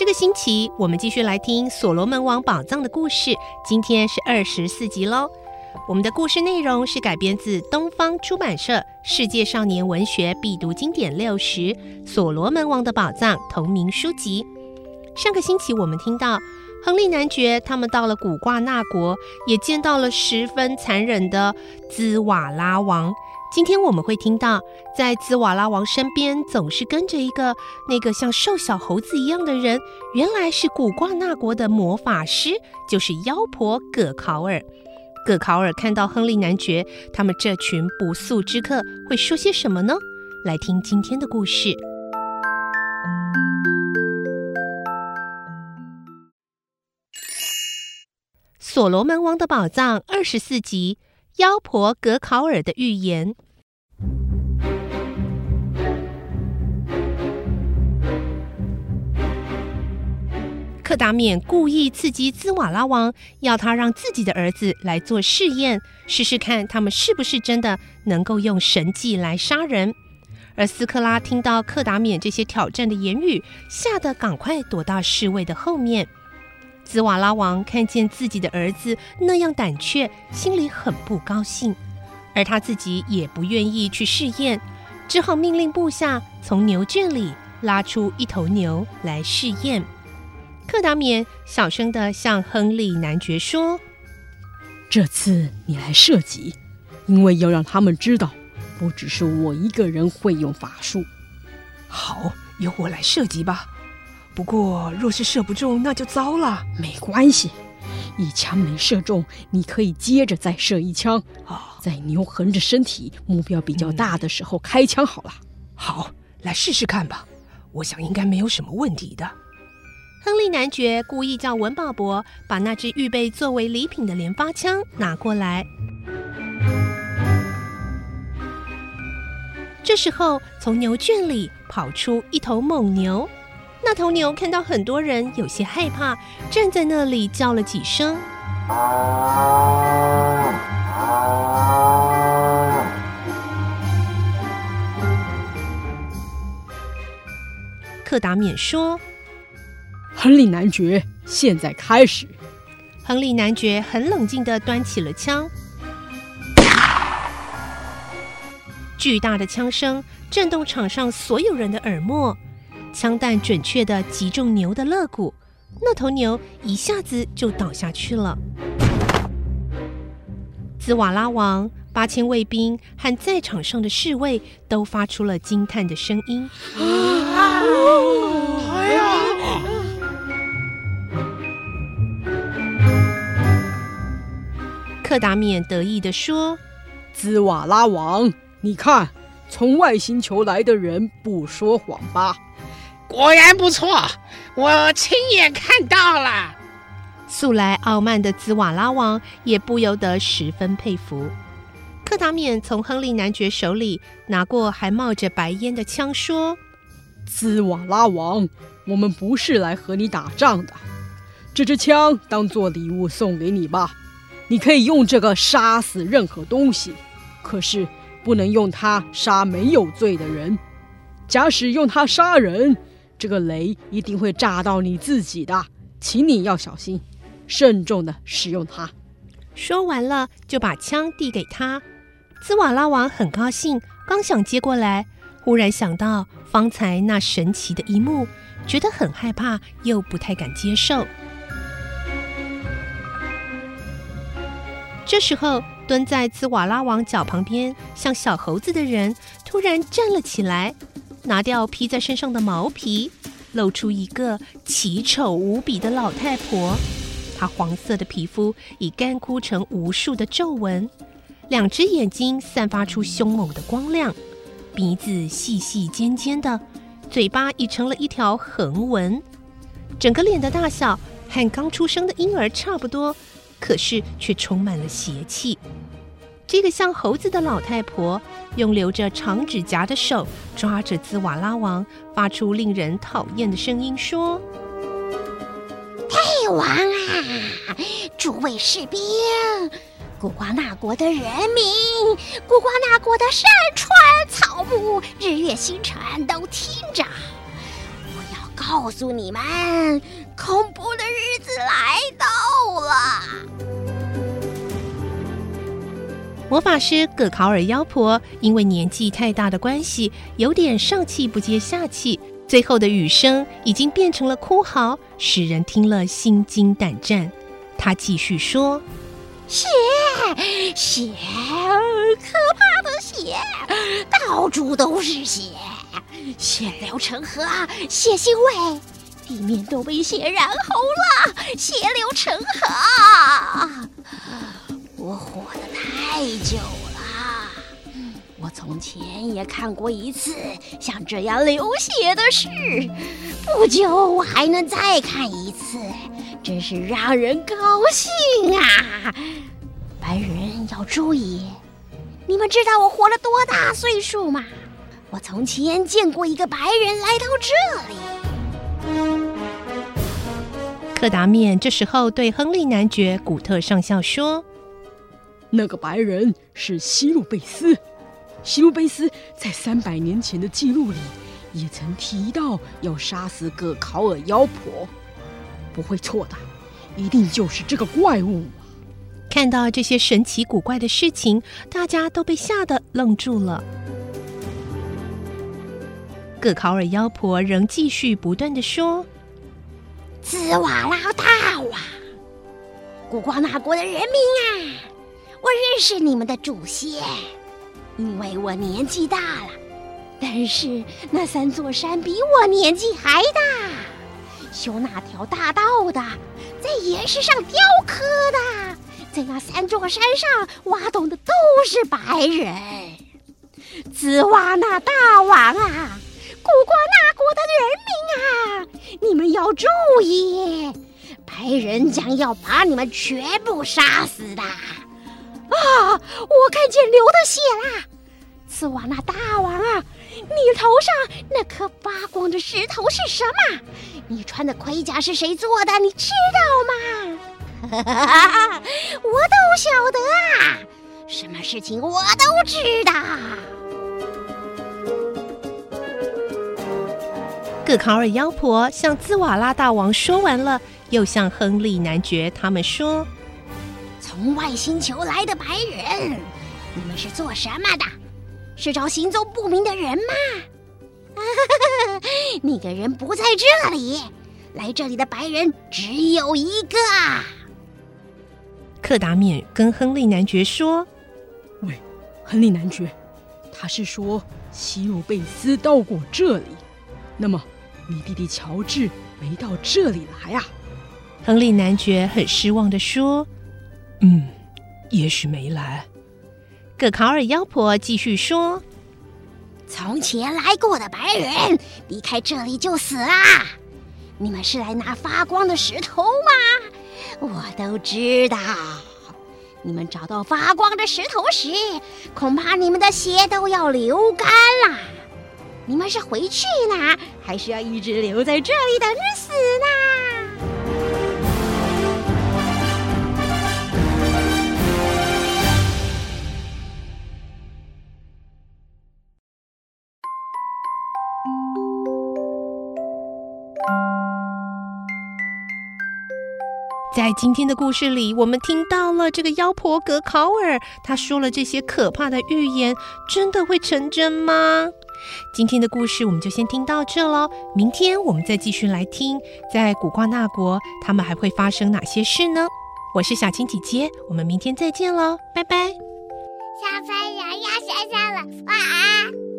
这个星期我们继续来听《所罗门王宝藏》的故事，今天是二十四集喽。我们的故事内容是改编自东方出版社《世界少年文学必读经典六十》《所罗门王的宝藏》同名书籍。上个星期我们听到亨利男爵他们到了古挂纳国，也见到了十分残忍的兹瓦拉王。今天我们会听到，在兹瓦拉王身边总是跟着一个那个像瘦小猴子一样的人，原来是古挂纳国的魔法师，就是妖婆葛考尔。葛考尔看到亨利男爵他们这群不速之客，会说些什么呢？来听今天的故事，《所罗门王的宝藏》二十四集。妖婆格考尔的预言。克达缅故意刺激兹瓦拉王，要他让自己的儿子来做试验，试试看他们是不是真的能够用神迹来杀人。而斯克拉听到克达缅这些挑战的言语，吓得赶快躲到侍卫的后面。兹瓦拉王看见自己的儿子那样胆怯，心里很不高兴，而他自己也不愿意去试验，只好命令部下从牛圈里拉出一头牛来试验。克达缅小声地向亨利男爵说：“这次你来射击，因为要让他们知道，不只是我一个人会用法术。好，由我来射击吧。”不过，若是射不中，那就糟了。没关系，一枪没射中，你可以接着再射一枪。啊，在牛横着身体、目标比较大的时候开枪好了。嗯，好，来试试看吧。我想应该没有什么问题的。亨利男爵故意叫文保伯把那支预备作为礼品的连发枪拿过来。这时候，从牛圈里跑出一头猛牛。那头牛看到很多人，有些害怕，站在那里叫了几声。克达缅说：“亨利男爵，现在开始。”亨利男爵很冷静的端起了枪，巨大的枪声震动场上所有人的耳膜。枪弹准确的击中牛的肋骨，那头牛一下子就倒下去了。兹瓦拉王、八千卫兵和在场上的侍卫都发出了惊叹的声音。啊！哎呀！克达缅得意地说：“兹瓦拉王，你看，从外星球来的人不说谎吧？”果然不错，我亲眼看到了。素来傲慢的兹瓦拉王也不由得十分佩服。克达免从亨利男爵手里拿过还冒着白烟的枪，说：“兹瓦拉王，我们不是来和你打仗的，这支枪当做礼物送给你吧。你可以用这个杀死任何东西，可是不能用它杀没有罪的人。假使用它杀人，”这个雷一定会炸到你自己的，请你要小心，慎重的使用它。说完了，就把枪递给他。兹瓦拉王很高兴，刚想接过来，忽然想到方才那神奇的一幕，觉得很害怕，又不太敢接受。这时候，蹲在兹瓦拉王脚旁边像小猴子的人突然站了起来，拿掉披在身上的毛皮，露出一个奇丑无比的老太婆。她黄色的皮肤已干枯成无数的皱纹，两只眼睛散发出凶猛的光亮，鼻子细细尖尖的，嘴巴已成了一条横纹，整个脸的大小和刚出生的婴儿差不多。可是却充满了邪气。这个像猴子的老太婆，用留着长指甲的手抓着兹瓦拉王，发出令人讨厌的声音说：“大王啊，诸位士兵，古瓜纳国的人民，古瓜纳国的山川草木，日月星辰都听着，我要告诉你们，恐法师葛考尔妖婆因为年纪太大的关系，有点上气不接下气，最后的雨声已经变成了哭嚎，使人听了心惊胆战。他继续说：“血，血，可怕的血，到处都是血，血流成河，血腥味，地面都被血染红了，血流成河。”我活得太久了，我从前也看过一次像这样流血的事，不久我还能再看一次，真是让人高兴啊！白人要注意，你们知道我活了多大岁数吗？我从前见过一个白人来到这里。克达面这时候对亨利男爵古特上校说。那个白人是西路贝斯，西路贝斯在三百年前的记录里也曾提到要杀死葛考尔妖婆，不会错的，一定就是这个怪物。看到这些神奇古怪的事情，大家都被吓得愣住了。葛考尔妖婆仍继续不断的说：“兹瓦拉大王，古瓜纳国的人民啊！”我认识你们的祖先，因为我年纪大了。但是那三座山比我年纪还大，修那条大道的，在岩石上雕刻的，在那三座山上挖洞的都是白人。兹瓦纳大王啊，古瓜纳国的人民啊，你们要注意，白人将要把你们全部杀死的。啊！我看见流的血啦！兹瓦纳大王啊，你头上那颗发光的石头是什么？你穿的盔甲是谁做的？你知道吗？我都晓得啊，什么事情我都知道。葛考尔妖婆向兹瓦拉大王说完了，又向亨利男爵他们说。从外星球来的白人，你们是做什么的？是找行踪不明的人吗？那个人不在这里，来这里的白人只有一个。克达面跟亨利男爵说：“喂，亨利男爵，他是说西鲁贝斯到过这里，那么你弟弟乔治没到这里来啊？”亨利男爵很失望的说。嗯，也许没来。葛考尔妖婆继续说：“从前来过的白人离开这里就死啦。你们是来拿发光的石头吗？我都知道。你们找到发光的石头时，恐怕你们的血都要流干啦。你们是回去呢，还是要一直留在这里等着死呢？”在今天的故事里，我们听到了这个妖婆格考尔，她说了这些可怕的预言，真的会成真吗？今天的故事我们就先听到这喽，明天我们再继续来听，在古瓜纳国他们还会发生哪些事呢？我是小青姐姐，我们明天再见喽，拜拜。小朋友要睡觉了，晚安。